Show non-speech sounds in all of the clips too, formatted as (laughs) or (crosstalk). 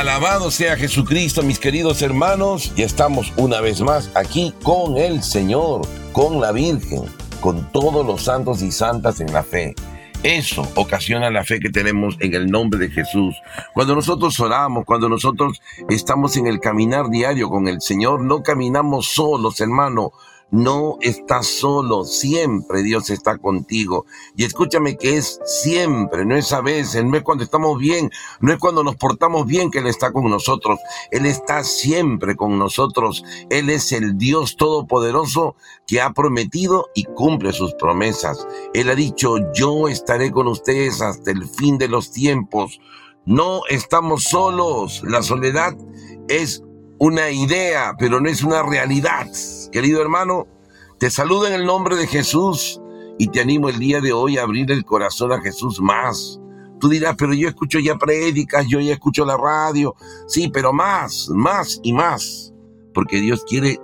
Alabado sea Jesucristo, mis queridos hermanos. Ya estamos una vez más aquí con el Señor, con la Virgen, con todos los santos y santas en la fe. Eso ocasiona la fe que tenemos en el nombre de Jesús. Cuando nosotros oramos, cuando nosotros estamos en el caminar diario con el Señor, no caminamos solos, hermano. No estás solo, siempre Dios está contigo. Y escúchame que es siempre, no es a veces, no es cuando estamos bien, no es cuando nos portamos bien que Él está con nosotros. Él está siempre con nosotros. Él es el Dios Todopoderoso que ha prometido y cumple sus promesas. Él ha dicho, yo estaré con ustedes hasta el fin de los tiempos. No estamos solos. La soledad es una idea, pero no es una realidad. Querido hermano, te saludo en el nombre de Jesús y te animo el día de hoy a abrir el corazón a Jesús más. Tú dirás, pero yo escucho ya prédicas, yo ya escucho la radio. Sí, pero más, más y más. Porque Dios quiere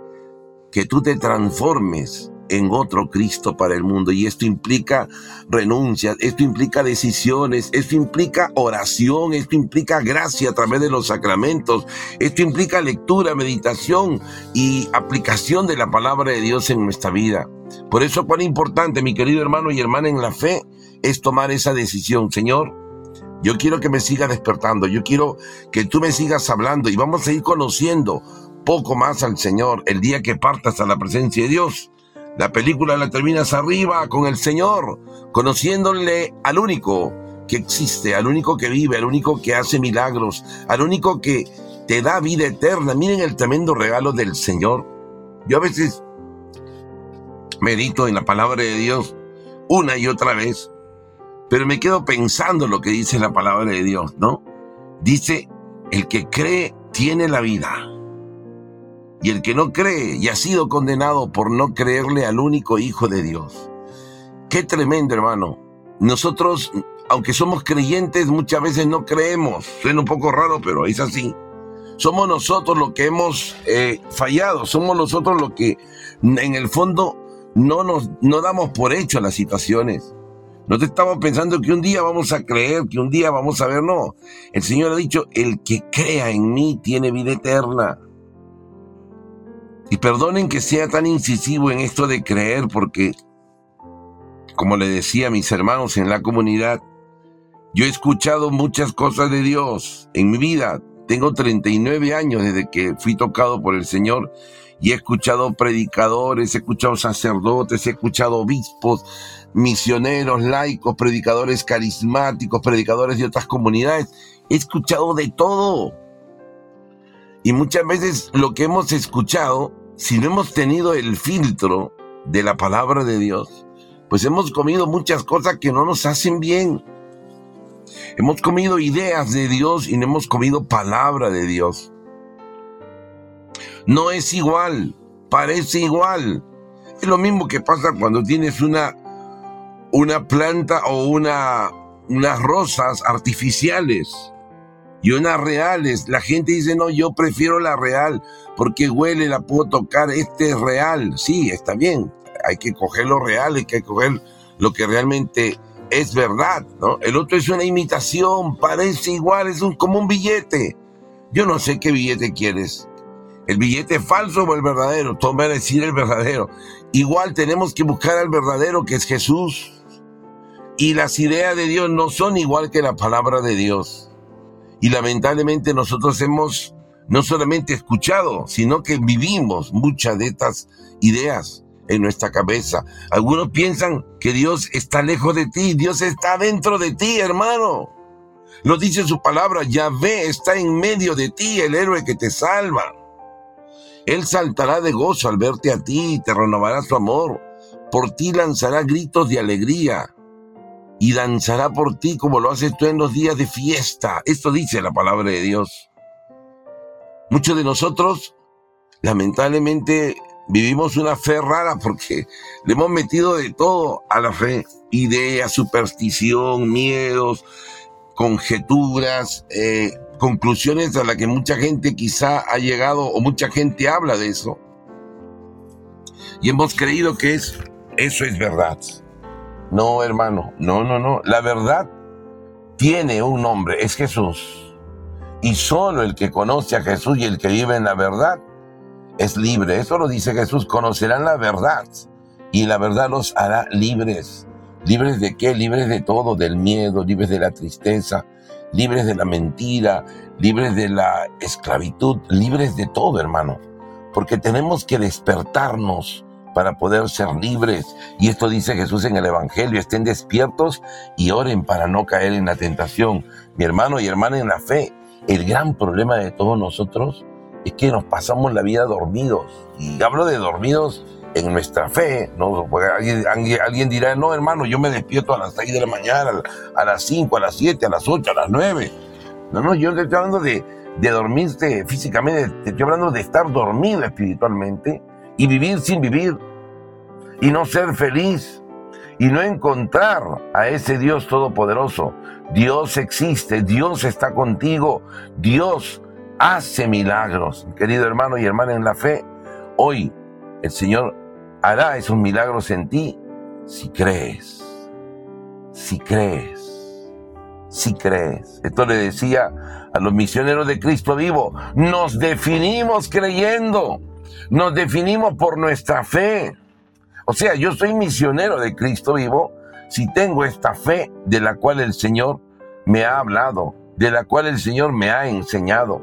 que tú te transformes en otro Cristo para el mundo. Y esto implica renuncias, esto implica decisiones, esto implica oración, esto implica gracia a través de los sacramentos, esto implica lectura, meditación y aplicación de la palabra de Dios en nuestra vida. Por eso cuán importante, mi querido hermano y hermana en la fe, es tomar esa decisión. Señor, yo quiero que me siga despertando, yo quiero que tú me sigas hablando y vamos a ir conociendo poco más al Señor el día que partas a la presencia de Dios. La película la terminas arriba con el Señor, conociéndole al único que existe, al único que vive, al único que hace milagros, al único que te da vida eterna. Miren el tremendo regalo del Señor. Yo a veces medito en la palabra de Dios una y otra vez, pero me quedo pensando lo que dice la palabra de Dios, ¿no? Dice, el que cree tiene la vida. Y el que no cree y ha sido condenado por no creerle al único Hijo de Dios. Qué tremendo, hermano. Nosotros, aunque somos creyentes, muchas veces no creemos. Suena un poco raro, pero es así. Somos nosotros los que hemos eh, fallado, somos nosotros los que en el fondo no nos no damos por hecho las situaciones. No te estamos pensando que un día vamos a creer, que un día vamos a ver, no. El Señor ha dicho, el que crea en mí tiene vida eterna. Y perdonen que sea tan incisivo en esto de creer porque, como le decía a mis hermanos en la comunidad, yo he escuchado muchas cosas de Dios en mi vida. Tengo 39 años desde que fui tocado por el Señor y he escuchado predicadores, he escuchado sacerdotes, he escuchado obispos, misioneros, laicos, predicadores carismáticos, predicadores de otras comunidades. He escuchado de todo. Y muchas veces lo que hemos escuchado, si no hemos tenido el filtro de la palabra de Dios, pues hemos comido muchas cosas que no nos hacen bien. Hemos comido ideas de Dios y no hemos comido palabra de Dios. No es igual, parece igual. Es lo mismo que pasa cuando tienes una, una planta o una, unas rosas artificiales y unas reales. La gente dice, no, yo prefiero la real porque huele, la puedo tocar, este es real. Sí, está bien, hay que coger lo real, hay que coger lo que realmente es verdad, ¿no? El otro es una imitación, parece igual, es un, como un billete. Yo no sé qué billete quieres. El billete falso o el verdadero. Tú a decir el verdadero. Igual tenemos que buscar al verdadero que es Jesús. Y las ideas de Dios no son igual que la palabra de Dios. Y lamentablemente nosotros hemos no solamente escuchado, sino que vivimos muchas de estas ideas en nuestra cabeza. Algunos piensan que Dios está lejos de ti, Dios está dentro de ti, hermano. Lo dice su palabra, Yahvé está en medio de ti, el héroe que te salva. Él saltará de gozo al verte a ti y te renovará su amor. Por ti lanzará gritos de alegría y danzará por ti como lo haces tú en los días de fiesta. Esto dice la palabra de Dios. Muchos de nosotros, lamentablemente, vivimos una fe rara porque le hemos metido de todo a la fe. Ideas, superstición, miedos, conjeturas, eh, conclusiones a las que mucha gente quizá ha llegado o mucha gente habla de eso. Y hemos creído que es, eso es verdad. No, hermano, no, no, no. La verdad tiene un nombre, es Jesús. Y solo el que conoce a Jesús y el que vive en la verdad es libre. Eso lo dice Jesús, conocerán la verdad y la verdad los hará libres. ¿Libres de qué? Libres de todo, del miedo, libres de la tristeza, libres de la mentira, libres de la esclavitud, libres de todo, hermano. Porque tenemos que despertarnos para poder ser libres. Y esto dice Jesús en el Evangelio, estén despiertos y oren para no caer en la tentación. Mi hermano y hermana en la fe, el gran problema de todos nosotros es que nos pasamos la vida dormidos. Y hablo de dormidos en nuestra fe, ¿no? alguien, dirá, no, hermano, yo me despierto a las 6 de la mañana, a las 5, a las 7, a las 8, a las 9. No, no, yo estoy hablando de, de dormirte físicamente, te estoy hablando de estar dormido espiritualmente y vivir sin vivir y no ser feliz y no encontrar a ese Dios todopoderoso. Dios existe, Dios está contigo, Dios hace milagros. Querido hermano y hermana en la fe, hoy el Señor hará esos milagros en ti si crees, si crees, si crees. Esto le decía a los misioneros de Cristo vivo, nos definimos creyendo, nos definimos por nuestra fe. O sea, yo soy misionero de Cristo vivo si tengo esta fe de la cual el Señor me ha hablado, de la cual el Señor me ha enseñado.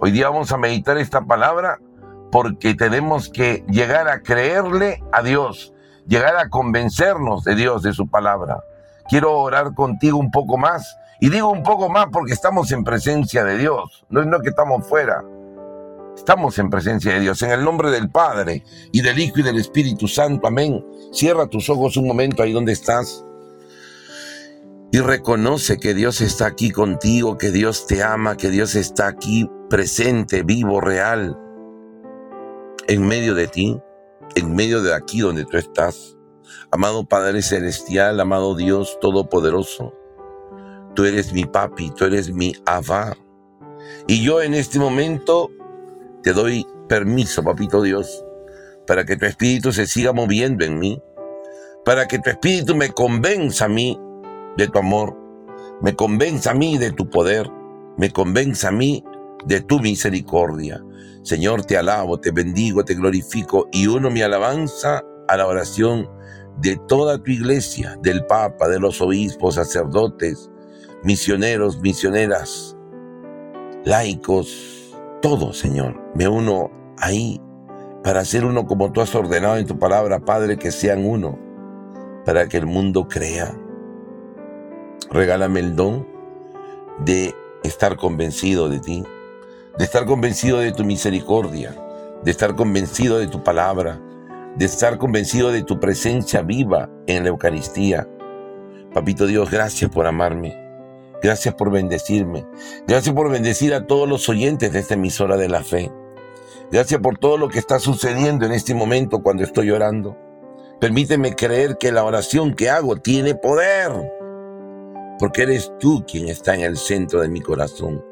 Hoy día vamos a meditar esta palabra porque tenemos que llegar a creerle a Dios, llegar a convencernos de Dios, de su palabra. Quiero orar contigo un poco más. Y digo un poco más porque estamos en presencia de Dios, no es no que estamos fuera. Estamos en presencia de Dios, en el nombre del Padre y del Hijo y del Espíritu Santo. Amén. Cierra tus ojos un momento ahí donde estás y reconoce que Dios está aquí contigo, que Dios te ama, que Dios está aquí presente, vivo, real, en medio de ti, en medio de aquí donde tú estás. Amado Padre Celestial, amado Dios Todopoderoso, tú eres mi papi, tú eres mi Abba. Y yo en este momento te doy permiso, papito Dios, para que tu espíritu se siga moviendo en mí, para que tu espíritu me convenza a mí de tu amor, me convenza a mí de tu poder, me convenza a mí de tu misericordia. Señor, te alabo, te bendigo, te glorifico y uno mi alabanza a la oración de toda tu iglesia, del Papa, de los obispos, sacerdotes, misioneros, misioneras, laicos, todo, Señor. Me uno ahí para ser uno como tú has ordenado en tu palabra, Padre, que sean uno, para que el mundo crea. Regálame el don de estar convencido de ti, de estar convencido de tu misericordia, de estar convencido de tu palabra, de estar convencido de tu presencia viva en la Eucaristía. Papito Dios, gracias por amarme. Gracias por bendecirme. Gracias por bendecir a todos los oyentes de esta emisora de la fe. Gracias por todo lo que está sucediendo en este momento cuando estoy orando. Permíteme creer que la oración que hago tiene poder, porque eres tú quien está en el centro de mi corazón.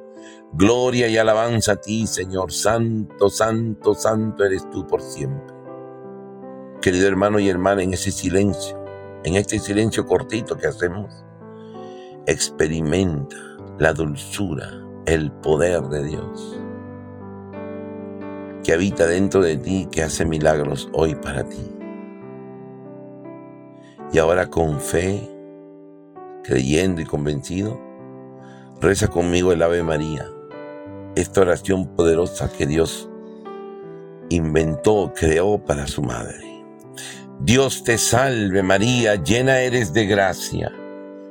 Gloria y alabanza a ti, Señor. Santo, santo, santo eres tú por siempre. Querido hermano y hermana, en ese silencio, en este silencio cortito que hacemos, experimenta la dulzura, el poder de Dios que habita dentro de ti, que hace milagros hoy para ti. Y ahora con fe, creyendo y convencido, reza conmigo el Ave María esta oración poderosa que Dios inventó, creó para su madre. Dios te salve María, llena eres de gracia,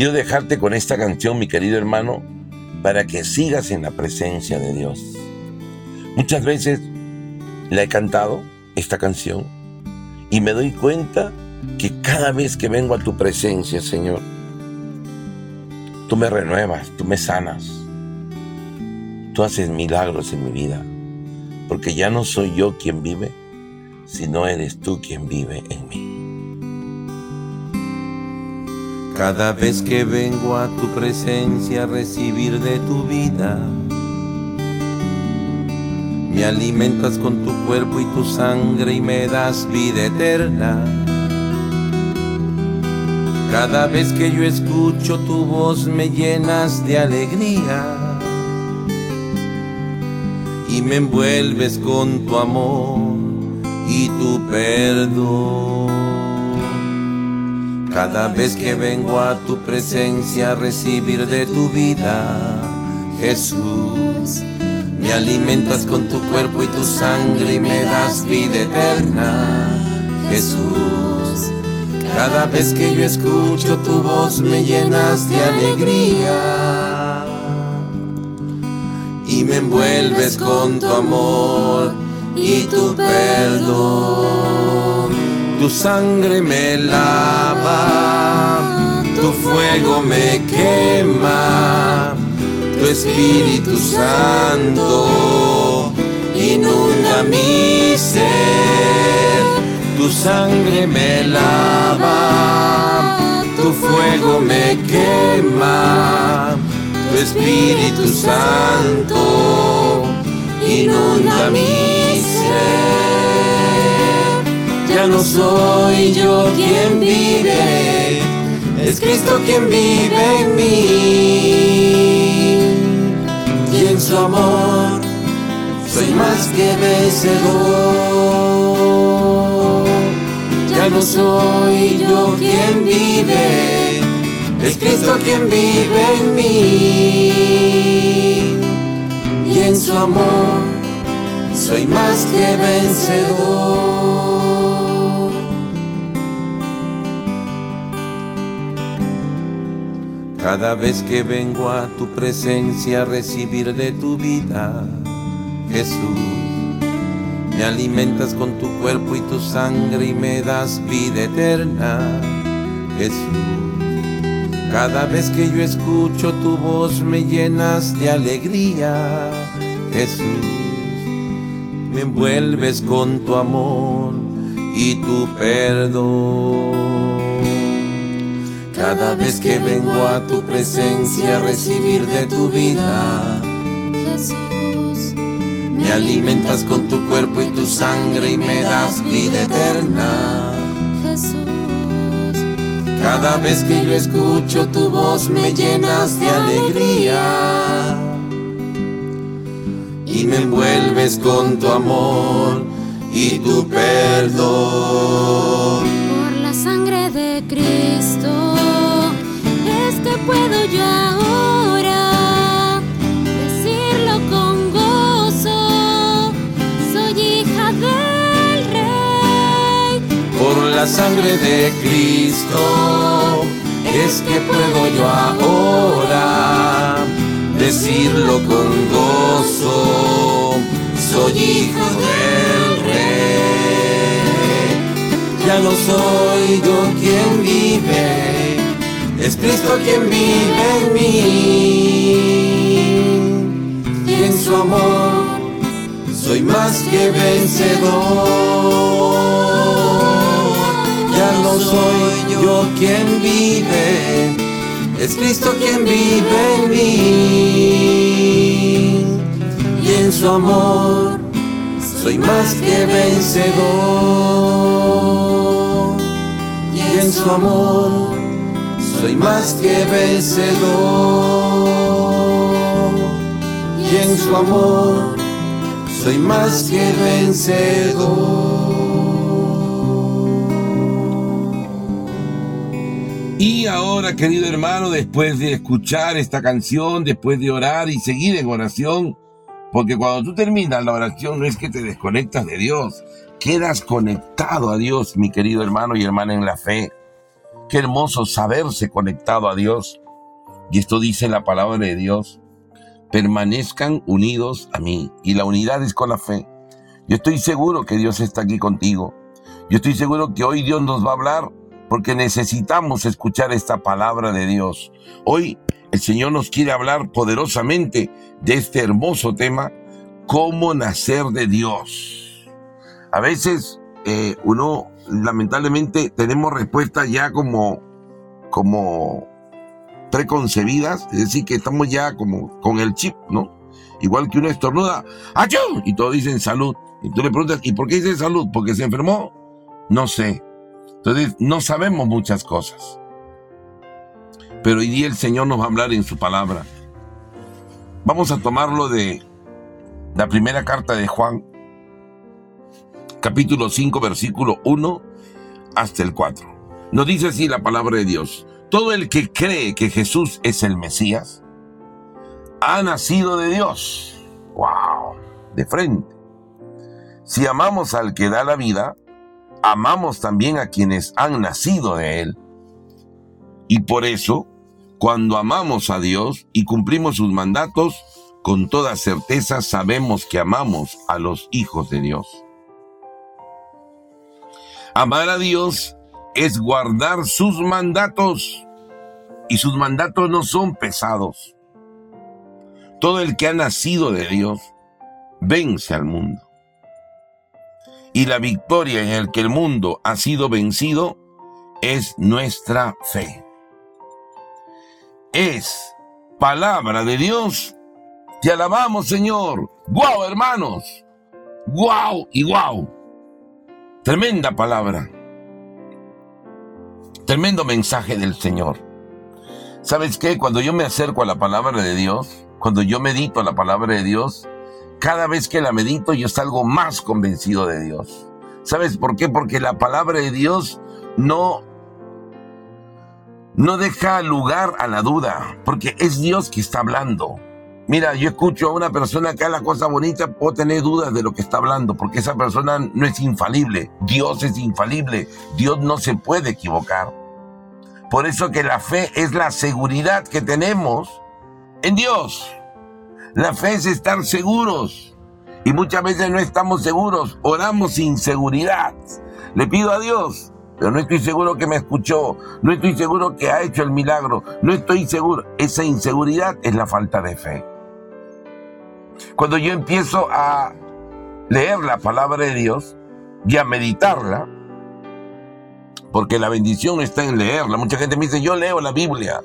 Quiero dejarte con esta canción, mi querido hermano, para que sigas en la presencia de Dios. Muchas veces la he cantado, esta canción, y me doy cuenta que cada vez que vengo a tu presencia, Señor, tú me renuevas, tú me sanas tú haces milagros en mi vida, porque ya no soy yo quien vive, sino eres tú quien vive en mí. Cada vez que vengo a tu presencia a recibir de tu vida, me alimentas con tu cuerpo y tu sangre y me das vida eterna. Cada vez que yo escucho tu voz me llenas de alegría y me envuelves con tu amor y tu perdón. Cada vez que vengo a tu presencia a recibir de tu vida, Jesús, me alimentas con tu cuerpo y tu sangre y me das vida eterna, Jesús. Cada vez que yo escucho tu voz me llenas de alegría y me envuelves con tu amor y tu perdón. Tu sangre me lava, tu fuego me quema, tu Espíritu Santo inunda mi ser. Tu sangre me lava, tu fuego me quema, tu Espíritu Santo inunda mi ser ya no soy yo quien vive, es Cristo quien vive en mí. Y en su amor soy más que vencedor. Ya no soy yo quien vive, es Cristo quien vive en mí. Y en su amor soy más que vencedor. Cada vez que vengo a tu presencia a recibir de tu vida, Jesús, me alimentas con tu cuerpo y tu sangre y me das vida eterna, Jesús. Cada vez que yo escucho tu voz me llenas de alegría, Jesús. Me envuelves con tu amor y tu perdón. Cada vez que vengo a tu presencia a recibir de tu vida, Jesús, me alimentas con tu cuerpo y tu sangre y me das vida eterna. Jesús, cada vez que yo escucho tu voz me llenas de alegría y me envuelves con tu amor y tu perdón. Por la sangre de Cristo puedo yo ahora decirlo con gozo. Soy hija del Rey. Por la sangre de Cristo es que puedo yo ahora decirlo con gozo. Soy hijo del Rey. Ya no soy yo quien vive es Cristo quien vive en mí y en su amor soy más que vencedor. Ya no soy yo quien vive, es Cristo quien vive en mí y en su amor soy más que vencedor y en su amor soy más que vencedor y en su amor soy más que vencedor. Y ahora, querido hermano, después de escuchar esta canción, después de orar y seguir en oración, porque cuando tú terminas la oración no es que te desconectas de Dios, quedas conectado a Dios, mi querido hermano y hermana en la fe. Qué hermoso saberse conectado a Dios. Y esto dice la palabra de Dios. Permanezcan unidos a mí. Y la unidad es con la fe. Yo estoy seguro que Dios está aquí contigo. Yo estoy seguro que hoy Dios nos va a hablar porque necesitamos escuchar esta palabra de Dios. Hoy el Señor nos quiere hablar poderosamente de este hermoso tema, cómo nacer de Dios. A veces eh, uno, lamentablemente, tenemos respuestas ya como, como preconcebidas, es decir, que estamos ya como con el chip, ¿no? Igual que uno estornuda, ¡achú! Y todos dicen salud. Y tú le preguntas, ¿y por qué dice salud? ¿Porque se enfermó? No sé. Entonces, no sabemos muchas cosas. Pero hoy día el Señor nos va a hablar en su palabra. Vamos a tomarlo de la primera carta de Juan, capítulo 5, versículo 1 hasta el 4. Nos dice así la palabra de Dios. Todo el que cree que Jesús es el Mesías, ha nacido de Dios. ¡Wow! De frente. Si amamos al que da la vida, amamos también a quienes han nacido de Él. Y por eso, cuando amamos a Dios y cumplimos sus mandatos, con toda certeza sabemos que amamos a los hijos de Dios. Amar a Dios es guardar sus mandatos y sus mandatos no son pesados. Todo el que ha nacido de Dios vence al mundo. Y la victoria en el que el mundo ha sido vencido es nuestra fe. Es palabra de Dios. Te alabamos, Señor. ¡Guau, hermanos! ¡Guau y guau! Tremenda palabra. Tremendo mensaje del Señor. ¿Sabes qué? Cuando yo me acerco a la palabra de Dios, cuando yo medito la palabra de Dios, cada vez que la medito yo salgo más convencido de Dios. ¿Sabes por qué? Porque la palabra de Dios no no deja lugar a la duda, porque es Dios que está hablando. Mira, yo escucho a una persona que habla cosa bonita, puedo tener dudas de lo que está hablando, porque esa persona no es infalible. Dios es infalible. Dios no se puede equivocar. Por eso que la fe es la seguridad que tenemos en Dios. La fe es estar seguros. Y muchas veces no estamos seguros, oramos sin seguridad. Le pido a Dios, pero no estoy seguro que me escuchó, no estoy seguro que ha hecho el milagro, no estoy seguro. Esa inseguridad es la falta de fe. Cuando yo empiezo a leer la palabra de Dios y a meditarla, porque la bendición está en leerla. Mucha gente me dice, yo leo la Biblia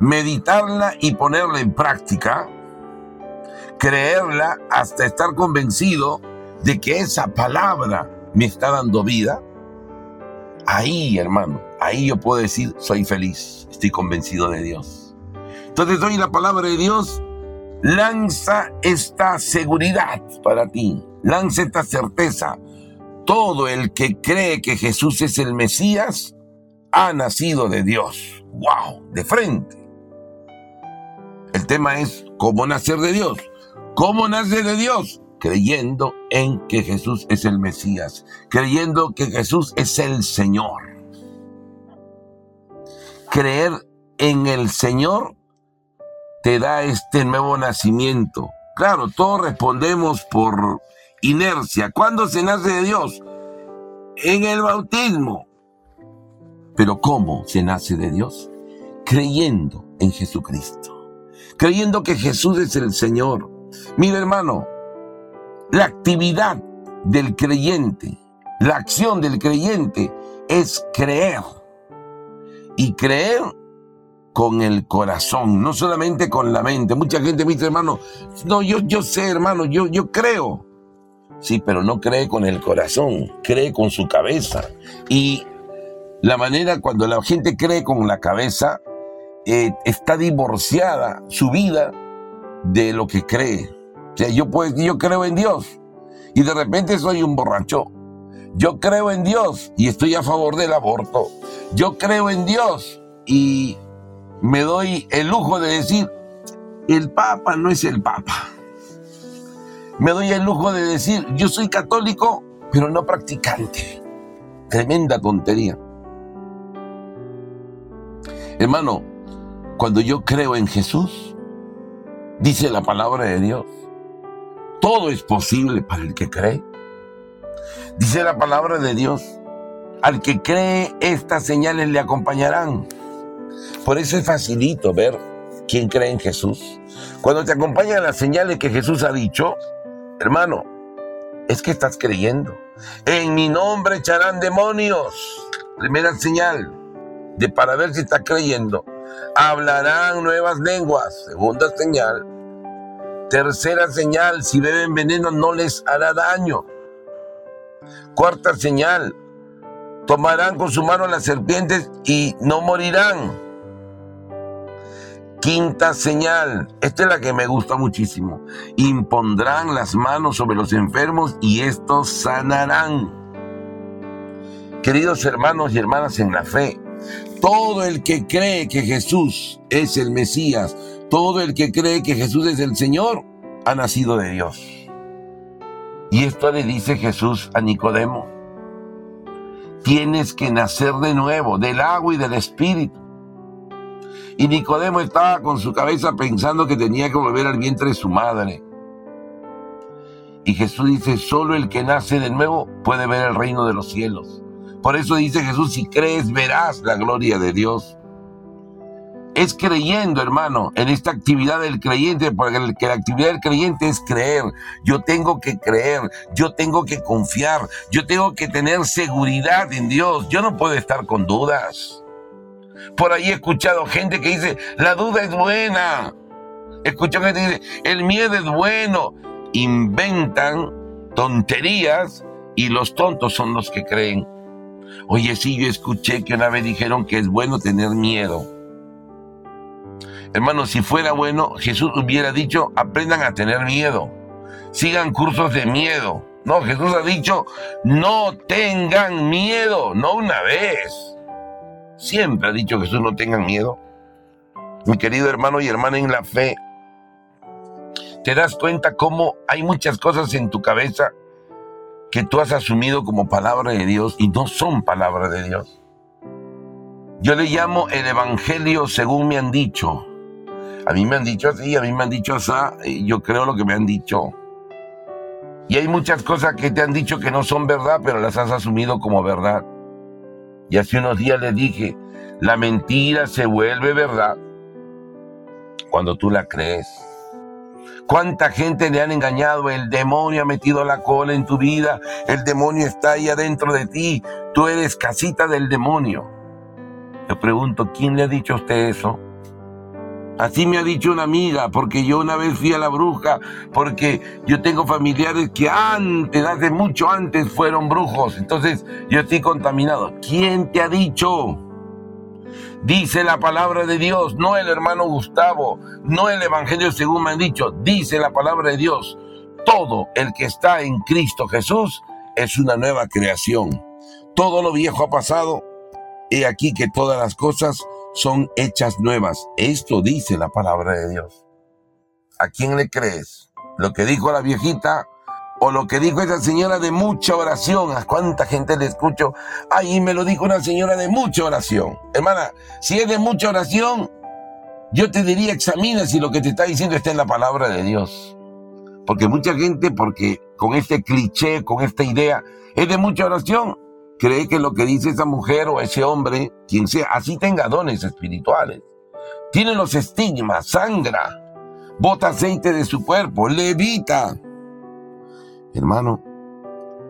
meditarla y ponerla en práctica, creerla hasta estar convencido de que esa palabra me está dando vida, ahí, hermano, ahí yo puedo decir, soy feliz, estoy convencido de Dios. Entonces hoy la palabra de Dios lanza esta seguridad para ti, lanza esta certeza. Todo el que cree que Jesús es el Mesías ha nacido de Dios. ¡Wow! De frente. El tema es cómo nacer de Dios. ¿Cómo nacer de Dios? Creyendo en que Jesús es el Mesías, creyendo que Jesús es el Señor. Creer en el Señor te da este nuevo nacimiento. Claro, todos respondemos por inercia. ¿Cuándo se nace de Dios? En el bautismo. Pero ¿cómo se nace de Dios? Creyendo en Jesucristo creyendo que Jesús es el Señor. Mira hermano, la actividad del creyente, la acción del creyente es creer. Y creer con el corazón, no solamente con la mente. Mucha gente me dice, hermano, no, yo, yo sé, hermano, yo, yo creo. Sí, pero no cree con el corazón, cree con su cabeza. Y la manera cuando la gente cree con la cabeza, eh, está divorciada su vida de lo que cree. Sea, yo, pues, yo creo en Dios y de repente soy un borracho. Yo creo en Dios y estoy a favor del aborto. Yo creo en Dios y me doy el lujo de decir, el Papa no es el Papa. Me doy el lujo de decir, yo soy católico, pero no practicante. Tremenda tontería. Hermano, cuando yo creo en Jesús, dice la palabra de Dios, todo es posible para el que cree. Dice la palabra de Dios, al que cree estas señales le acompañarán. Por eso es facilito ver quién cree en Jesús. Cuando te acompañan las señales que Jesús ha dicho, hermano, es que estás creyendo. En mi nombre echarán demonios. Primera señal de para ver si estás creyendo. Hablarán nuevas lenguas. Segunda señal. Tercera señal, si beben veneno no les hará daño. Cuarta señal, tomarán con su mano las serpientes y no morirán. Quinta señal, esta es la que me gusta muchísimo. Impondrán las manos sobre los enfermos y estos sanarán. Queridos hermanos y hermanas en la fe, todo el que cree que Jesús es el Mesías, todo el que cree que Jesús es el Señor, ha nacido de Dios. Y esto le dice Jesús a Nicodemo. Tienes que nacer de nuevo, del agua y del espíritu. Y Nicodemo estaba con su cabeza pensando que tenía que volver al vientre de su madre. Y Jesús dice, solo el que nace de nuevo puede ver el reino de los cielos. Por eso dice Jesús, si crees verás la gloria de Dios. Es creyendo, hermano, en esta actividad del creyente, porque la actividad del creyente es creer. Yo tengo que creer, yo tengo que confiar, yo tengo que tener seguridad en Dios. Yo no puedo estar con dudas. Por ahí he escuchado gente que dice, la duda es buena. Escucho gente que dice, el miedo es bueno. Inventan tonterías y los tontos son los que creen. Oye, sí, yo escuché que una vez dijeron que es bueno tener miedo. Hermano, si fuera bueno, Jesús hubiera dicho, aprendan a tener miedo. Sigan cursos de miedo. No, Jesús ha dicho, no tengan miedo, no una vez. Siempre ha dicho Jesús, no tengan miedo. Mi querido hermano y hermana en la fe, te das cuenta cómo hay muchas cosas en tu cabeza que tú has asumido como palabra de Dios y no son palabra de Dios. Yo le llamo el Evangelio según me han dicho. A mí me han dicho así, a mí me han dicho así, y yo creo lo que me han dicho. Y hay muchas cosas que te han dicho que no son verdad, pero las has asumido como verdad. Y hace unos días le dije, la mentira se vuelve verdad cuando tú la crees. ¿Cuánta gente le han engañado? El demonio ha metido la cola en tu vida. El demonio está ahí adentro de ti. Tú eres casita del demonio. Le pregunto, ¿quién le ha dicho a usted eso? Así me ha dicho una amiga, porque yo una vez fui a la bruja, porque yo tengo familiares que antes, hace mucho antes, fueron brujos. Entonces yo estoy contaminado. ¿Quién te ha dicho? Dice la palabra de Dios, no el hermano Gustavo, no el Evangelio según me han dicho, dice la palabra de Dios. Todo el que está en Cristo Jesús es una nueva creación. Todo lo viejo ha pasado. He aquí que todas las cosas son hechas nuevas. Esto dice la palabra de Dios. ¿A quién le crees? ¿Lo que dijo la viejita o lo que dijo esa señora de mucha oración? ¿A cuánta gente le escucho? Ahí me lo dijo una señora de mucha oración. Hermana, si es de mucha oración, yo te diría examina si lo que te está diciendo está en la palabra de Dios. Porque mucha gente, porque con este cliché, con esta idea, es de mucha oración, cree que lo que dice esa mujer o ese hombre, quien sea, así tenga dones espirituales. Tiene los estigmas, sangra, bota aceite de su cuerpo, levita. Hermano,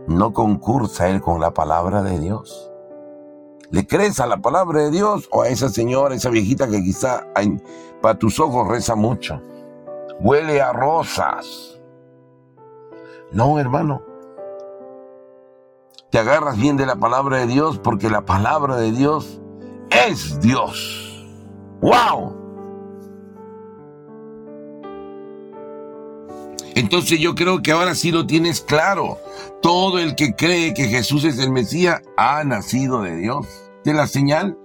no concursa él con la palabra de Dios. ¿Le crees a la palabra de Dios o a esa señora, esa viejita que quizá para tus ojos reza mucho? Huele a rosas. No, hermano te agarras bien de la palabra de Dios porque la palabra de Dios es Dios. ¡Wow! Entonces yo creo que ahora sí lo tienes claro. Todo el que cree que Jesús es el Mesías ha nacido de Dios. ¿De la señal?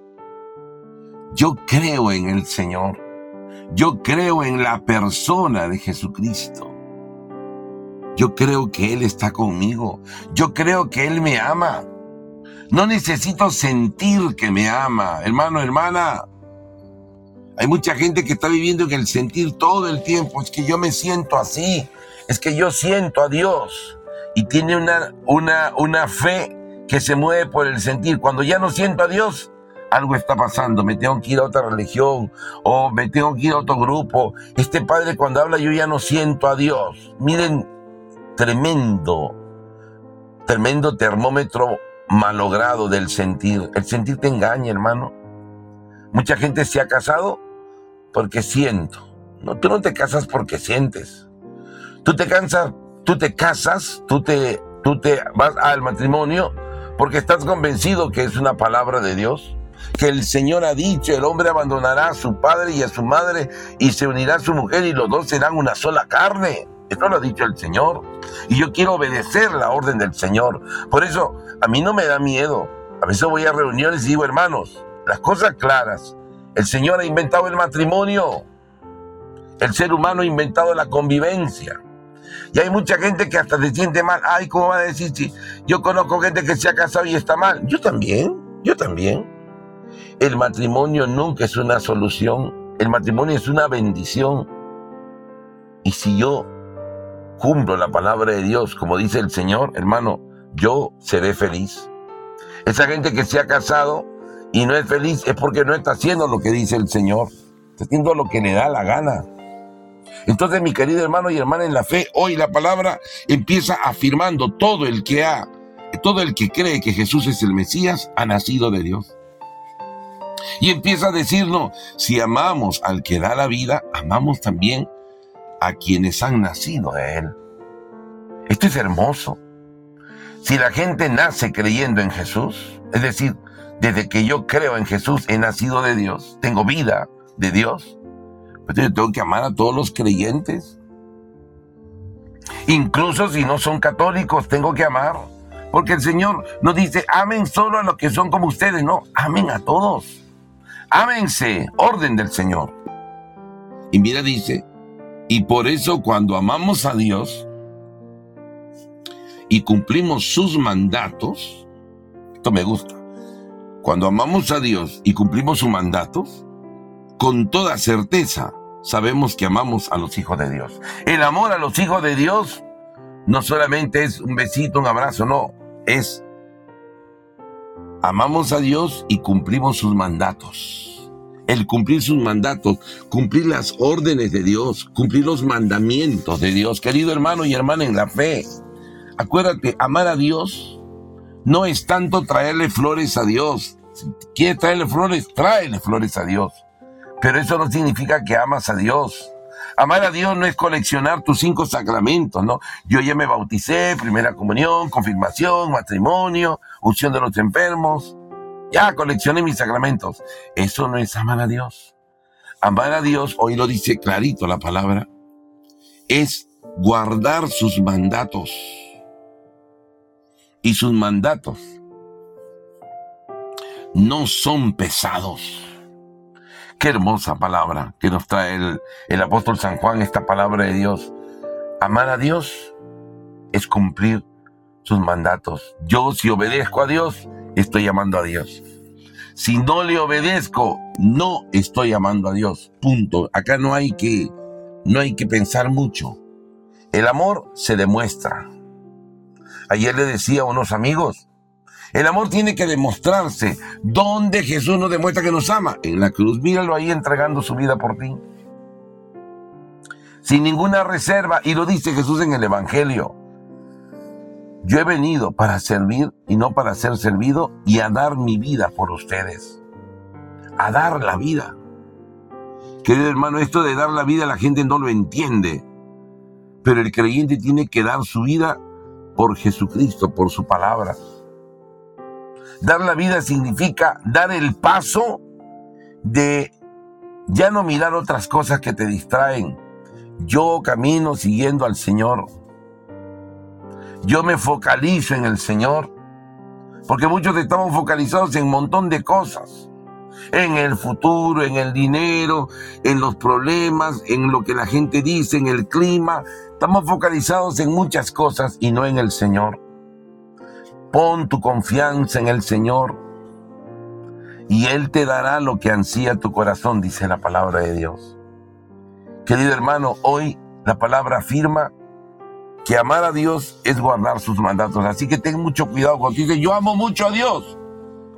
Yo creo en el Señor. Yo creo en la persona de Jesucristo. Yo creo que Él está conmigo. Yo creo que Él me ama. No necesito sentir que me ama, hermano, hermana. Hay mucha gente que está viviendo en el sentir todo el tiempo. Es que yo me siento así. Es que yo siento a Dios. Y tiene una, una, una fe que se mueve por el sentir. Cuando ya no siento a Dios, algo está pasando, me tengo que ir a otra religión o me tengo que ir a otro grupo. Este padre cuando habla yo ya no siento a Dios. Miren, tremendo, tremendo termómetro malogrado del sentir. El sentir te engaña, hermano. Mucha gente se ha casado porque siento. No, tú no te casas porque sientes. Tú te cansas, tú te casas, tú te, tú te vas al matrimonio porque estás convencido que es una palabra de Dios, que el Señor ha dicho, el hombre abandonará a su padre y a su madre y se unirá a su mujer y los dos serán una sola carne. Esto lo ha dicho el Señor. Y yo quiero obedecer la orden del Señor. Por eso, a mí no me da miedo. A veces voy a reuniones y digo, hermanos, las cosas claras. El Señor ha inventado el matrimonio. El ser humano ha inventado la convivencia. Y hay mucha gente que hasta se siente mal. Ay, ¿cómo va a decir si yo conozco gente que se ha casado y está mal? Yo también, yo también. El matrimonio nunca es una solución. El matrimonio es una bendición. Y si yo cumplo la palabra de Dios, como dice el Señor, hermano, yo seré feliz. Esa gente que se ha casado y no es feliz es porque no está haciendo lo que dice el Señor. Está haciendo lo que le da la gana. Entonces, mi querido hermano y hermana en la fe, hoy la palabra empieza afirmando todo el que ha, todo el que cree que Jesús es el Mesías, ha nacido de Dios. Y empieza a decirnos, si amamos al que da la vida, amamos también a quienes han nacido de Él. Esto es hermoso. Si la gente nace creyendo en Jesús, es decir, desde que yo creo en Jesús he nacido de Dios, tengo vida de Dios, pues yo tengo que amar a todos los creyentes. Incluso si no son católicos, tengo que amar. Porque el Señor nos dice, amen solo a los que son como ustedes. No, amen a todos. Ámense, orden del Señor. Y mira, dice, y por eso cuando amamos a Dios y cumplimos sus mandatos, esto me gusta, cuando amamos a Dios y cumplimos sus mandatos, con toda certeza sabemos que amamos a los hijos de Dios. El amor a los hijos de Dios no solamente es un besito, un abrazo, no, es amamos a Dios y cumplimos sus mandatos. El cumplir sus mandatos, cumplir las órdenes de Dios, cumplir los mandamientos de Dios. Querido hermano y hermana en la fe, acuérdate, amar a Dios no es tanto traerle flores a Dios. Si quieres traerle flores, tráele flores a Dios. Pero eso no significa que amas a Dios. Amar a Dios no es coleccionar tus cinco sacramentos, ¿no? Yo ya me bauticé, primera comunión, confirmación, matrimonio, unción de los enfermos. Ya coleccioné mis sacramentos. Eso no es amar a Dios. Amar a Dios, hoy lo dice clarito la palabra, es guardar sus mandatos. Y sus mandatos no son pesados. Qué hermosa palabra que nos trae el, el apóstol San Juan, esta palabra de Dios. Amar a Dios es cumplir sus mandatos. Yo si obedezco a Dios, estoy amando a Dios. Si no le obedezco, no estoy amando a Dios. Punto. Acá no hay que, no hay que pensar mucho. El amor se demuestra. Ayer le decía a unos amigos, el amor tiene que demostrarse. ¿Dónde Jesús nos demuestra que nos ama? En la cruz. Míralo ahí entregando su vida por ti. Sin ninguna reserva. Y lo dice Jesús en el Evangelio. Yo he venido para servir y no para ser servido y a dar mi vida por ustedes. A dar la vida. Querido hermano, esto de dar la vida la gente no lo entiende. Pero el creyente tiene que dar su vida por Jesucristo, por su palabra. Dar la vida significa dar el paso de ya no mirar otras cosas que te distraen. Yo camino siguiendo al Señor. Yo me focalizo en el Señor. Porque muchos estamos focalizados en un montón de cosas. En el futuro, en el dinero, en los problemas, en lo que la gente dice, en el clima. Estamos focalizados en muchas cosas y no en el Señor. Pon tu confianza en el Señor y Él te dará lo que ansía tu corazón, dice la palabra de Dios. Querido hermano, hoy la palabra afirma que amar a Dios es guardar sus mandatos. Así que ten mucho cuidado cuando dices, yo amo mucho a Dios.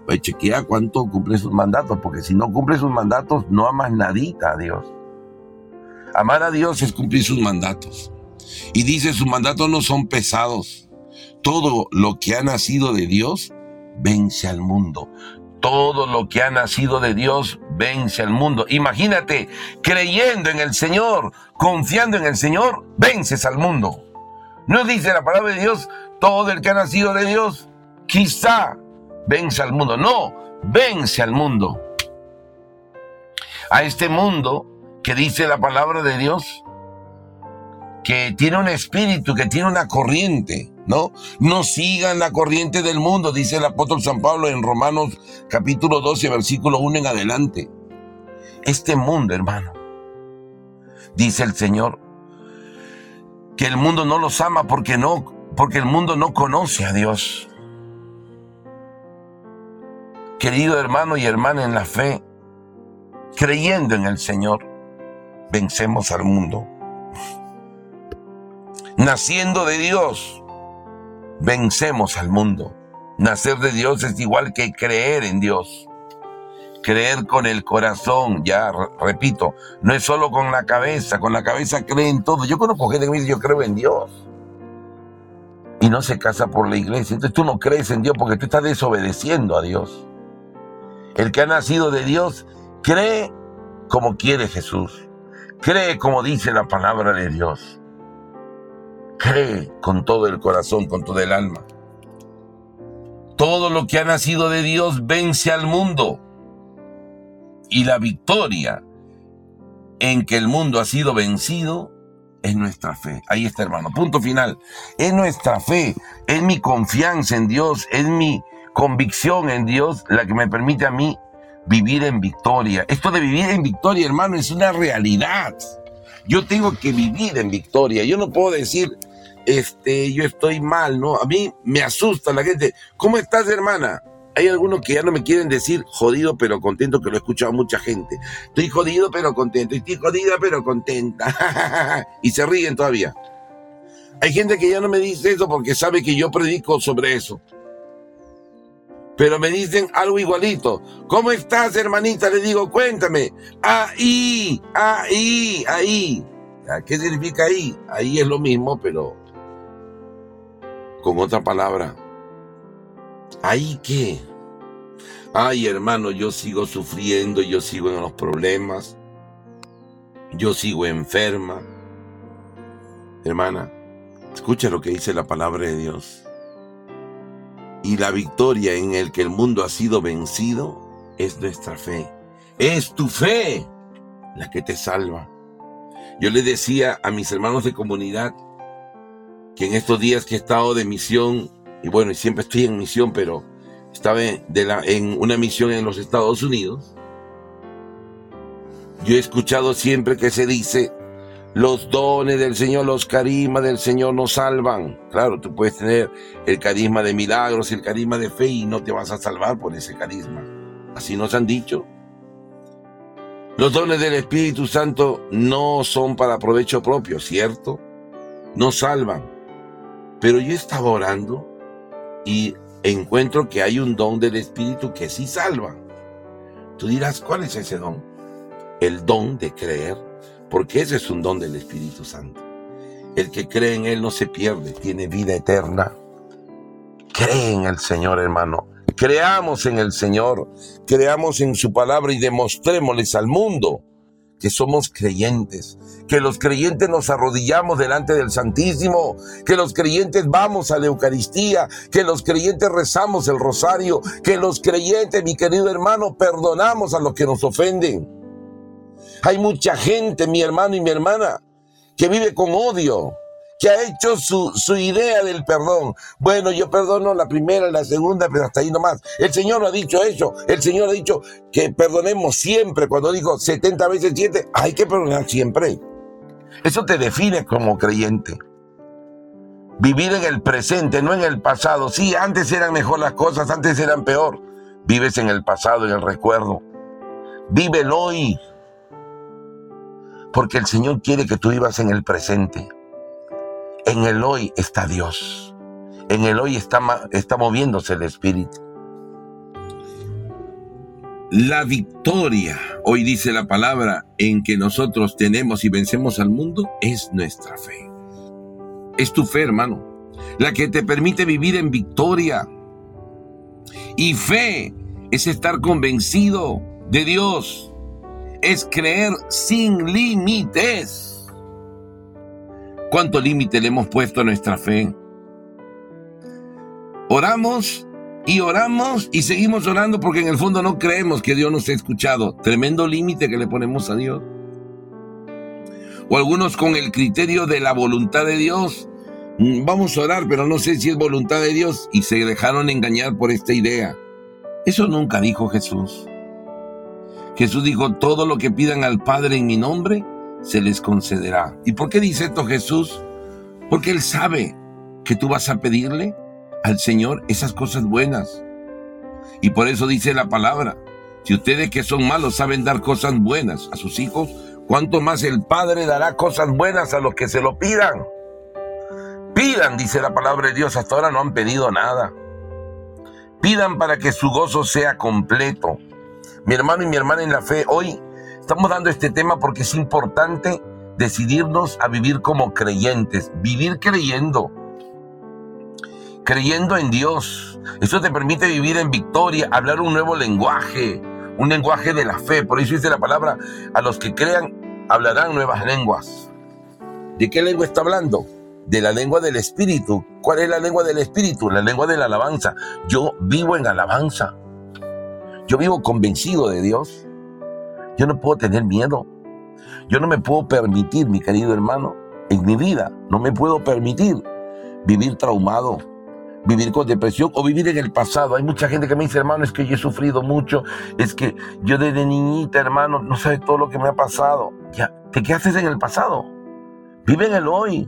pues chequea cuánto cumple sus mandatos, porque si no cumple sus mandatos, no amas nadita a Dios. Amar a Dios es cumplir sus mandatos. Y dice, sus mandatos no son pesados. Todo lo que ha nacido de Dios vence al mundo. Todo lo que ha nacido de Dios vence al mundo. Imagínate, creyendo en el Señor, confiando en el Señor, vences al mundo. No dice la palabra de Dios, todo el que ha nacido de Dios, quizá vence al mundo. No, vence al mundo. A este mundo que dice la palabra de Dios, que tiene un espíritu, que tiene una corriente, ¿no? No sigan la corriente del mundo, dice el apóstol San Pablo en Romanos capítulo 12, versículo 1 en adelante. Este mundo, hermano, dice el Señor, que el mundo no los ama porque no, porque el mundo no conoce a Dios. Querido hermano y hermana en la fe, creyendo en el Señor, vencemos al mundo. Naciendo de Dios, vencemos al mundo. Nacer de Dios es igual que creer en Dios. Creer con el corazón, ya repito, no es solo con la cabeza, con la cabeza cree en todo. Yo conozco gente que me dice, yo creo en Dios. Y no se casa por la iglesia. Entonces tú no crees en Dios porque tú estás desobedeciendo a Dios. El que ha nacido de Dios cree como quiere Jesús. Cree como dice la palabra de Dios. Cree con todo el corazón, con todo el alma. Todo lo que ha nacido de Dios vence al mundo. Y la victoria en que el mundo ha sido vencido es nuestra fe. Ahí está, hermano. Punto final. Es nuestra fe, es mi confianza en Dios, es mi convicción en Dios la que me permite a mí vivir en victoria. Esto de vivir en victoria, hermano, es una realidad. Yo tengo que vivir en victoria. Yo no puedo decir, este, yo estoy mal, ¿no? A mí me asusta la gente. ¿Cómo estás, hermana? Hay algunos que ya no me quieren decir jodido pero contento, que lo he escuchado mucha gente. Estoy jodido pero contento, estoy jodida pero contenta. (laughs) y se ríen todavía. Hay gente que ya no me dice eso porque sabe que yo predico sobre eso pero me dicen algo igualito. ¿Cómo estás, hermanita? Le digo, cuéntame. Ahí, ahí, ahí. ¿Qué significa ahí? Ahí es lo mismo, pero con otra palabra. ¿Ahí qué? Ay, hermano, yo sigo sufriendo, yo sigo en los problemas, yo sigo enferma. Hermana, escucha lo que dice la palabra de Dios y la victoria en el que el mundo ha sido vencido es nuestra fe. Es tu fe la que te salva. Yo le decía a mis hermanos de comunidad que en estos días que he estado de misión, y bueno, siempre estoy en misión, pero estaba en una misión en los Estados Unidos, yo he escuchado siempre que se dice, los dones del Señor, los carismas del Señor nos salvan. Claro, tú puedes tener el carisma de milagros, el carisma de fe y no te vas a salvar por ese carisma. Así nos han dicho. Los dones del Espíritu Santo no son para provecho propio, ¿cierto? No salvan. Pero yo estaba orando y encuentro que hay un don del Espíritu que sí salva. Tú dirás, ¿cuál es ese don? El don de creer porque ese es un don del Espíritu Santo. El que cree en Él no se pierde, tiene vida eterna. Cree en el Señor, hermano. Creamos en el Señor, creamos en su palabra y demostrémosles al mundo que somos creyentes, que los creyentes nos arrodillamos delante del Santísimo, que los creyentes vamos a la Eucaristía, que los creyentes rezamos el rosario, que los creyentes, mi querido hermano, perdonamos a los que nos ofenden. Hay mucha gente, mi hermano y mi hermana, que vive con odio, que ha hecho su, su, idea del perdón. Bueno, yo perdono la primera, la segunda, pero hasta ahí nomás. El Señor no ha dicho eso. El Señor ha dicho que perdonemos siempre. Cuando dijo 70 veces 7, hay que perdonar siempre. Eso te define como creyente. Vivir en el presente, no en el pasado. Sí, antes eran mejor las cosas, antes eran peor. Vives en el pasado, en el recuerdo. Vive el hoy. Porque el Señor quiere que tú vivas en el presente. En el hoy está Dios. En el hoy está, moviéndose el Espíritu. La victoria, hoy dice la palabra, en que nosotros tenemos y vencemos al mundo, es nuestra fe. Es tu fe, hermano, la que te permite vivir en victoria. Y fe es estar convencido de Dios, es creer sin límites. ¿Cuánto límite le hemos puesto a nuestra fe? Oramos y oramos y seguimos orando porque en el fondo no creemos que Dios nos ha escuchado. Tremendo límite que le ponemos a Dios. O algunos con el criterio de la voluntad de Dios. Mm, vamos a orar, pero no sé si es voluntad de Dios y se dejaron engañar por esta idea. Eso nunca dijo Jesús. Jesús dijo, todo lo que pidan al Padre en mi nombre, se les concederá. ¿Y por qué dice esto Jesús? Porque Él sabe que tú vas a pedirle al Señor esas cosas buenas. Y por eso dice la palabra, si ustedes que son malos saben dar cosas buenas a sus hijos, ¿cuánto más el Padre dará cosas buenas a los que se lo pidan? Pidan, dice la palabra de Dios, hasta ahora no han pedido nada. Pidan para que su gozo sea completo. Mi hermano y mi hermana en la fe, hoy estamos dando este tema porque es importante decidirnos a vivir como creyentes, vivir creyendo creyendo en Dios. Eso te permite vivir en victoria, hablar un nuevo lenguaje, un lenguaje de la fe. Por eso dice la palabra, a los que crean hablarán nuevas lenguas. ¿De qué lengua está hablando? De la lengua del Espíritu. ¿Cuál es la lengua del Espíritu? La lengua de la alabanza. Yo vivo en alabanza. Yo vivo convencido de Dios. Yo no puedo tener miedo. Yo no me puedo permitir, mi querido hermano, en mi vida, no me puedo permitir vivir traumado, vivir con depresión o vivir en el pasado. Hay mucha gente que me dice, hermano, es que yo he sufrido mucho, es que yo desde niñita, hermano, no sabes todo lo que me ha pasado. Ya, ¿te haces en el pasado? Vive en el hoy.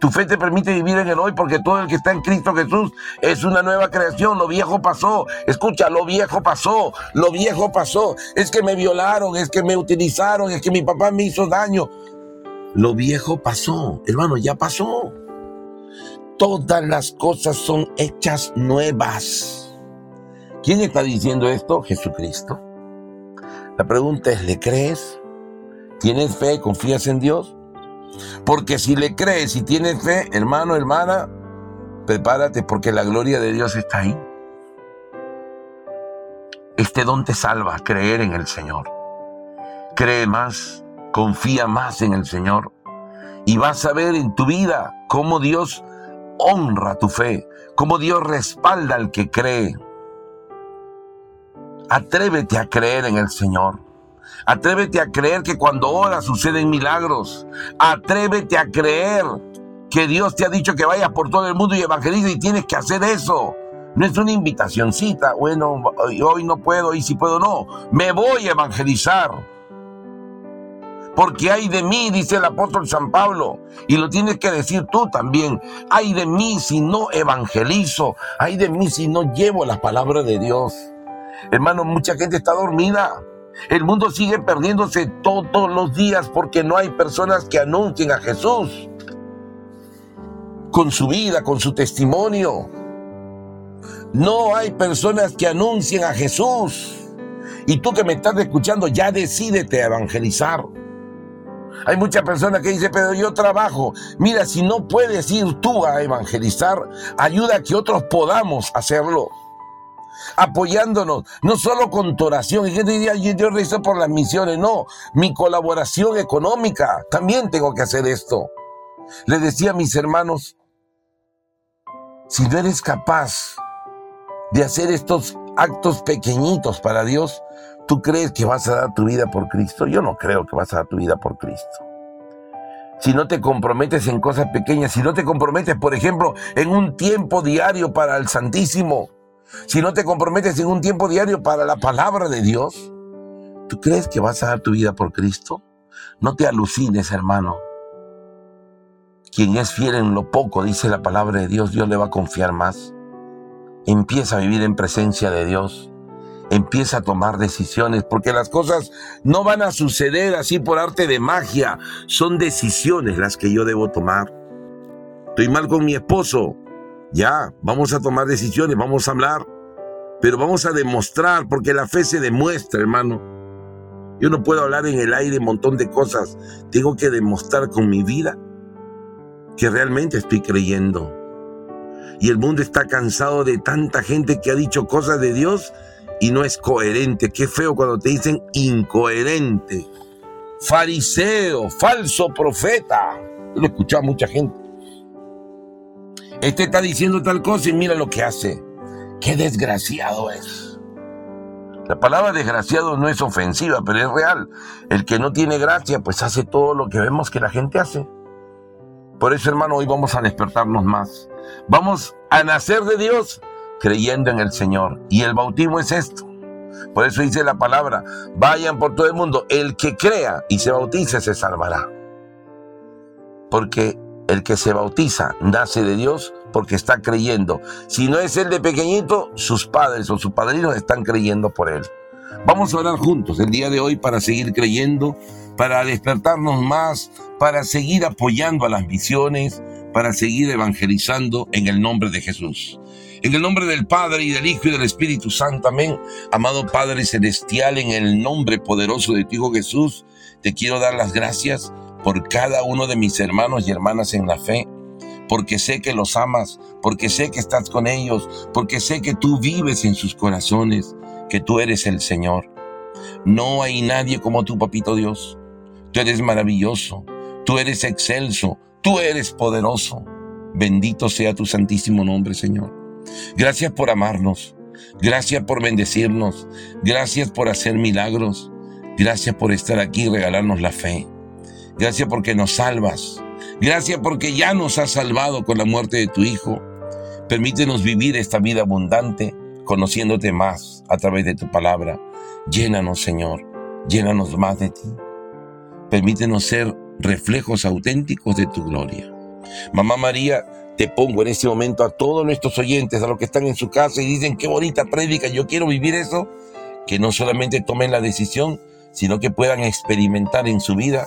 Tu fe te permite vivir en el hoy porque todo el que está en Cristo Jesús es una nueva creación. Lo viejo pasó. Escucha, lo viejo pasó. Lo viejo pasó. Es que me violaron, es que me utilizaron, es que mi papá me hizo daño. Lo viejo pasó. Hermano, ya pasó todas las cosas son hechas nuevas. ¿Quién está diciendo esto? Jesucristo. La pregunta es, ¿le crees? ¿Tienes fe? ¿Confías en Dios? Porque si le crees y tienes fe, hermano, hermana, prepárate porque la gloria de Dios está ahí. Este don te salva, creer en el Señor. Cree más, confía más en el Señor. Y vas a ver en tu vida cómo Dios honra tu fe, como Dios respalda al que cree. Atrévete a creer en el Señor. Atrévete a creer que cuando oras suceden milagros. Atrévete a creer que Dios te ha dicho que vayas por todo el mundo y evangeliza y tienes que hacer eso. No es una invitacioncita, bueno, hoy no puedo y si puedo no. Me voy a evangelizar porque hay de mí, dice el apóstol San Pablo, y lo tienes que decir tú también, hay de mí si no evangelizo, hay de mí si no llevo la palabra de Dios. Hermano, mucha gente está dormida. El mundo sigue perdiéndose todos los días porque no hay personas que anuncien a Jesús con su vida, con su testimonio. No hay personas que anuncien a Jesús. Y tú que me estás escuchando, ya decídete a evangelizar. Hay muchas personas que dicen, pero yo trabajo. Mira, si no puedes ir tú a evangelizar, ayuda a que otros podamos hacerlo. Apoyándonos, no solo con tu oración. Y gente diría, yo rezo por las misiones. No, mi colaboración económica. También tengo que hacer esto. Le decía a mis hermanos, si no eres capaz de hacer estos actos pequeñitos para Dios, ¿Tú crees que vas a dar tu vida por Cristo? Yo no creo que vas a dar tu vida por Cristo. Si no te comprometes en cosas pequeñas, si no te comprometes, por ejemplo, en un tiempo diario para el Santísimo, si no te comprometes en un tiempo diario para la palabra de Dios, ¿tú crees que vas a dar tu vida por Cristo? No te alucines, hermano. Quien es fiel en lo poco, dice la palabra de Dios, Dios le va a confiar más. Empieza a vivir en presencia de Dios empieza a tomar decisiones, porque las cosas no van a suceder así por arte de magia, son decisiones las que yo debo tomar. Estoy mal con mi esposo, ya, vamos a tomar decisiones, vamos a hablar, pero vamos a demostrar, porque la fe se demuestra, hermano. Yo no puedo hablar en el aire un montón de cosas. Tengo que demostrar con mi vida que realmente estoy creyendo. Y el mundo está cansado de tanta gente que ha dicho cosas de Dios y no es coherente. Qué feo cuando te dicen incoherente. Fariseo, falso profeta. Lo he escuchado a mucha gente. Este está diciendo tal cosa y mira lo que hace. Qué desgraciado es. La palabra desgraciado no es ofensiva, pero es real. El que no tiene gracia, pues hace todo lo que vemos que la gente hace. Por eso, hermano, hoy vamos a despertarnos más. Vamos a nacer de Dios creyendo en el Señor. Y el bautismo es esto. Por eso dice la palabra, vayan por todo el mundo. El que crea y se bautice se salvará. Porque el que se bautiza nace de Dios porque está creyendo. Si no es el de pequeñito, sus padres o sus padrinos están creyendo por él. Vamos a orar juntos el día de hoy para seguir creyendo, para despertarnos más, para seguir apoyando a las misiones, para seguir evangelizando en el nombre de Jesús. En el nombre del Padre y del Hijo y del Espíritu Santo, amén. Amado Padre Celestial, en el nombre poderoso de tu Hijo Jesús, te quiero dar las gracias por cada uno de mis hermanos y hermanas en la fe, porque sé que los amas, porque sé que estás con ellos, porque sé que tú vives en sus corazones, que tú eres el Señor. No hay nadie como tu papito Dios. Tú eres maravilloso, tú eres excelso, tú eres poderoso. Bendito sea tu santísimo nombre, Señor. Gracias por amarnos, gracias por bendecirnos, gracias por hacer milagros, gracias por estar aquí y regalarnos la fe. Gracias porque nos salvas. Gracias porque ya nos has salvado con la muerte de tu Hijo. Permítenos vivir esta vida abundante conociéndote más a través de tu palabra. Llénanos, Señor. Llénanos más de ti. Permítenos ser reflejos auténticos de tu gloria. Mamá María, te pongo en este momento a todos nuestros oyentes, a los que están en su casa y dicen, qué bonita prédica, yo quiero vivir eso, que no solamente tomen la decisión, sino que puedan experimentar en su vida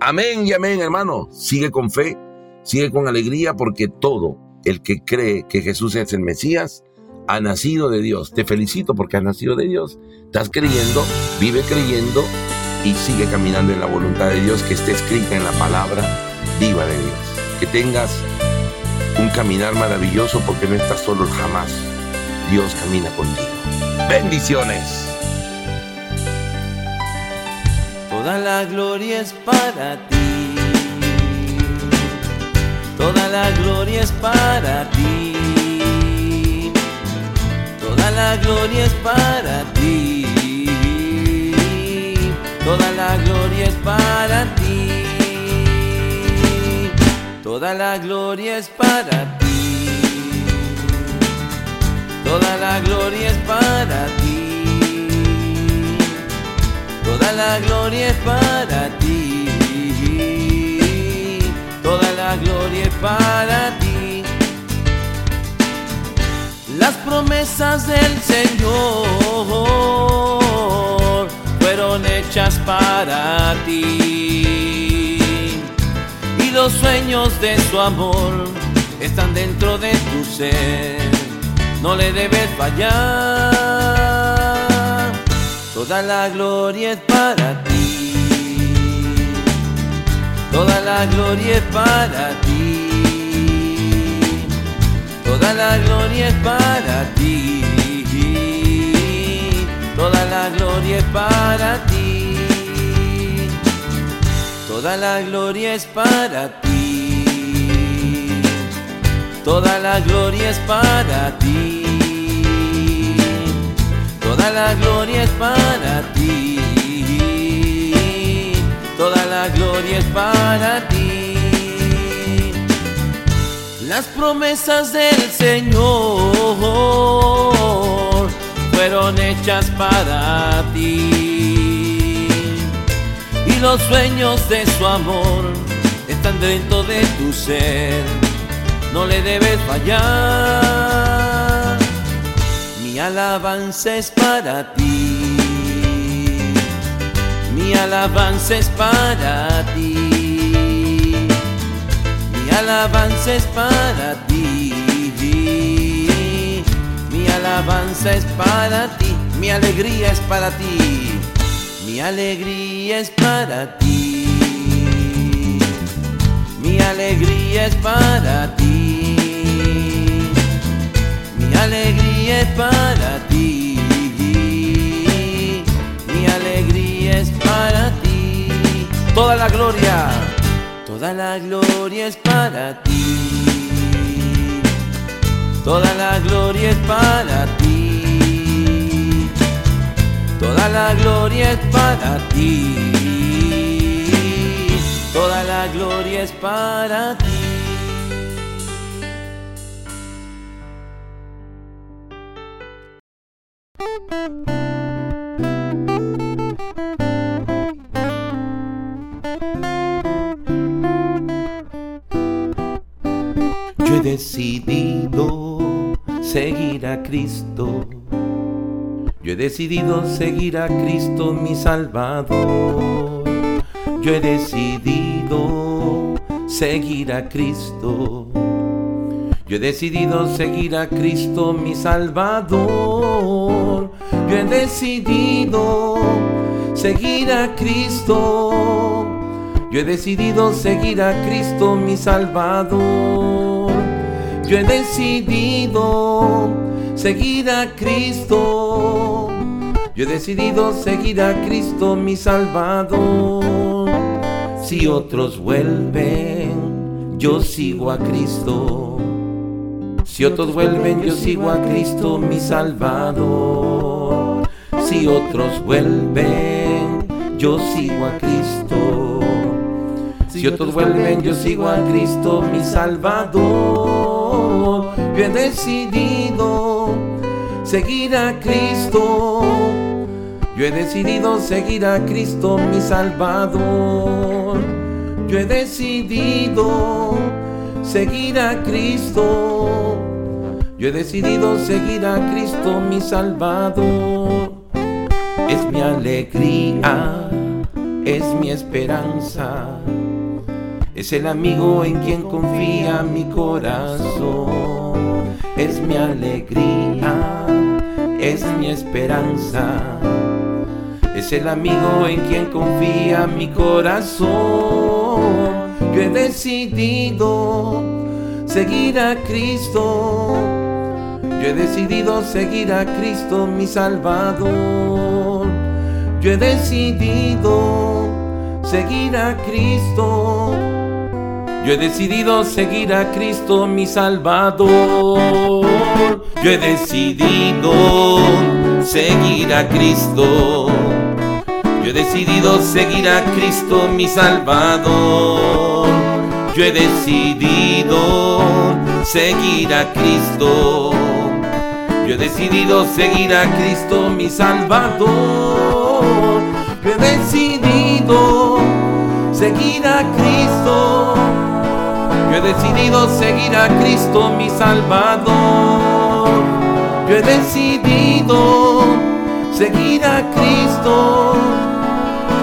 Amén y amén, hermano. Sigue con fe, sigue con alegría, porque todo el que cree que Jesús es el Mesías ha nacido de Dios. Te felicito porque has nacido de Dios. Estás creyendo, vive creyendo y sigue caminando en la voluntad de Dios que esté escrita en la palabra viva de Dios. Que tengas un caminar maravilloso porque no estás solo jamás. Dios camina contigo. Bendiciones. Toda la gloria es para ti. Toda la gloria es para ti. Toda la gloria es para ti. Toda la gloria es para ti. Toda la gloria es para ti. Toda la gloria es para ti. La gloria es para ti. Toda la gloria es para ti. Las promesas del Señor fueron hechas para ti. Y los sueños de su amor están dentro de tu ser. No le debes fallar Toda la gloria es para ti. Toda la gloria es para ti. Toda la gloria es para ti. Toda la gloria es para ti. Toda la gloria es para ti. Toda la gloria es para ti. Toda la gloria es para ti. Toda la gloria es para ti. Las promesas del Señor fueron hechas para ti. Y los sueños de su amor están dentro de tu ser. No le debes fallar. Mi alabanza es para ti. Mi alabanza es para ti. Mi alabanza es para ti. Mi alabanza es para ti. Mi alegría es para ti. Mi alegría es para ti. Mi alegría es para ti. Mi alegría es para ti. Mi alegría es para ti. Toda la gloria, toda la gloria es para ti. Toda la gloria es para ti. Toda la gloria es para ti. Toda la gloria es para ti. He decidido seguir a Cristo. Yo he decidido seguir a Cristo mi Salvador. Yo he decidido seguir a Cristo. Yo he decidido seguir a Cristo mi Salvador. Yo he decidido seguir a Cristo. Yo he decidido seguir a Cristo mi Salvador. Yo he decidido seguir a Cristo. Yo he decidido seguir a Cristo mi Salvador. Si otros vuelven, yo sigo a Cristo. Si otros vuelven, yo sigo a Cristo mi Salvador. Si otros vuelven, yo sigo a Cristo. Si otros vuelven, yo sigo a Cristo mi Salvador. Yo he decidido seguir a Cristo. Yo he decidido seguir a Cristo mi Salvador. Yo he decidido seguir a Cristo. Yo he decidido seguir a Cristo mi Salvador. Es mi alegría, es mi esperanza. Es el amigo en quien confía mi corazón. Es mi alegría, es mi esperanza. Es el amigo en quien confía mi corazón. Yo he decidido seguir a Cristo. Yo he decidido seguir a Cristo mi Salvador. Yo he decidido seguir a Cristo. Yo he decidido seguir a Cristo mi Salvador. Yo he decidido seguir a Cristo. Yo he decidido seguir a Cristo mi Salvador. Yo he decidido seguir a Cristo. Yo he decidido seguir a Cristo mi Salvador. Yo he decidido seguir a Cristo. Yo he decidido seguir a Cristo mi Salvador. Yo he decidido seguir a Cristo.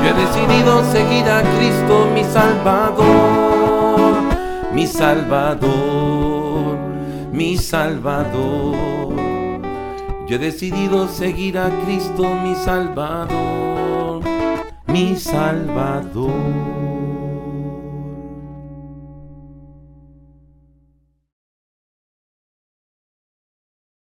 Yo he decidido seguir a Cristo mi Salvador. Mi Salvador, mi Salvador. Yo he decidido seguir a Cristo mi Salvador, mi Salvador.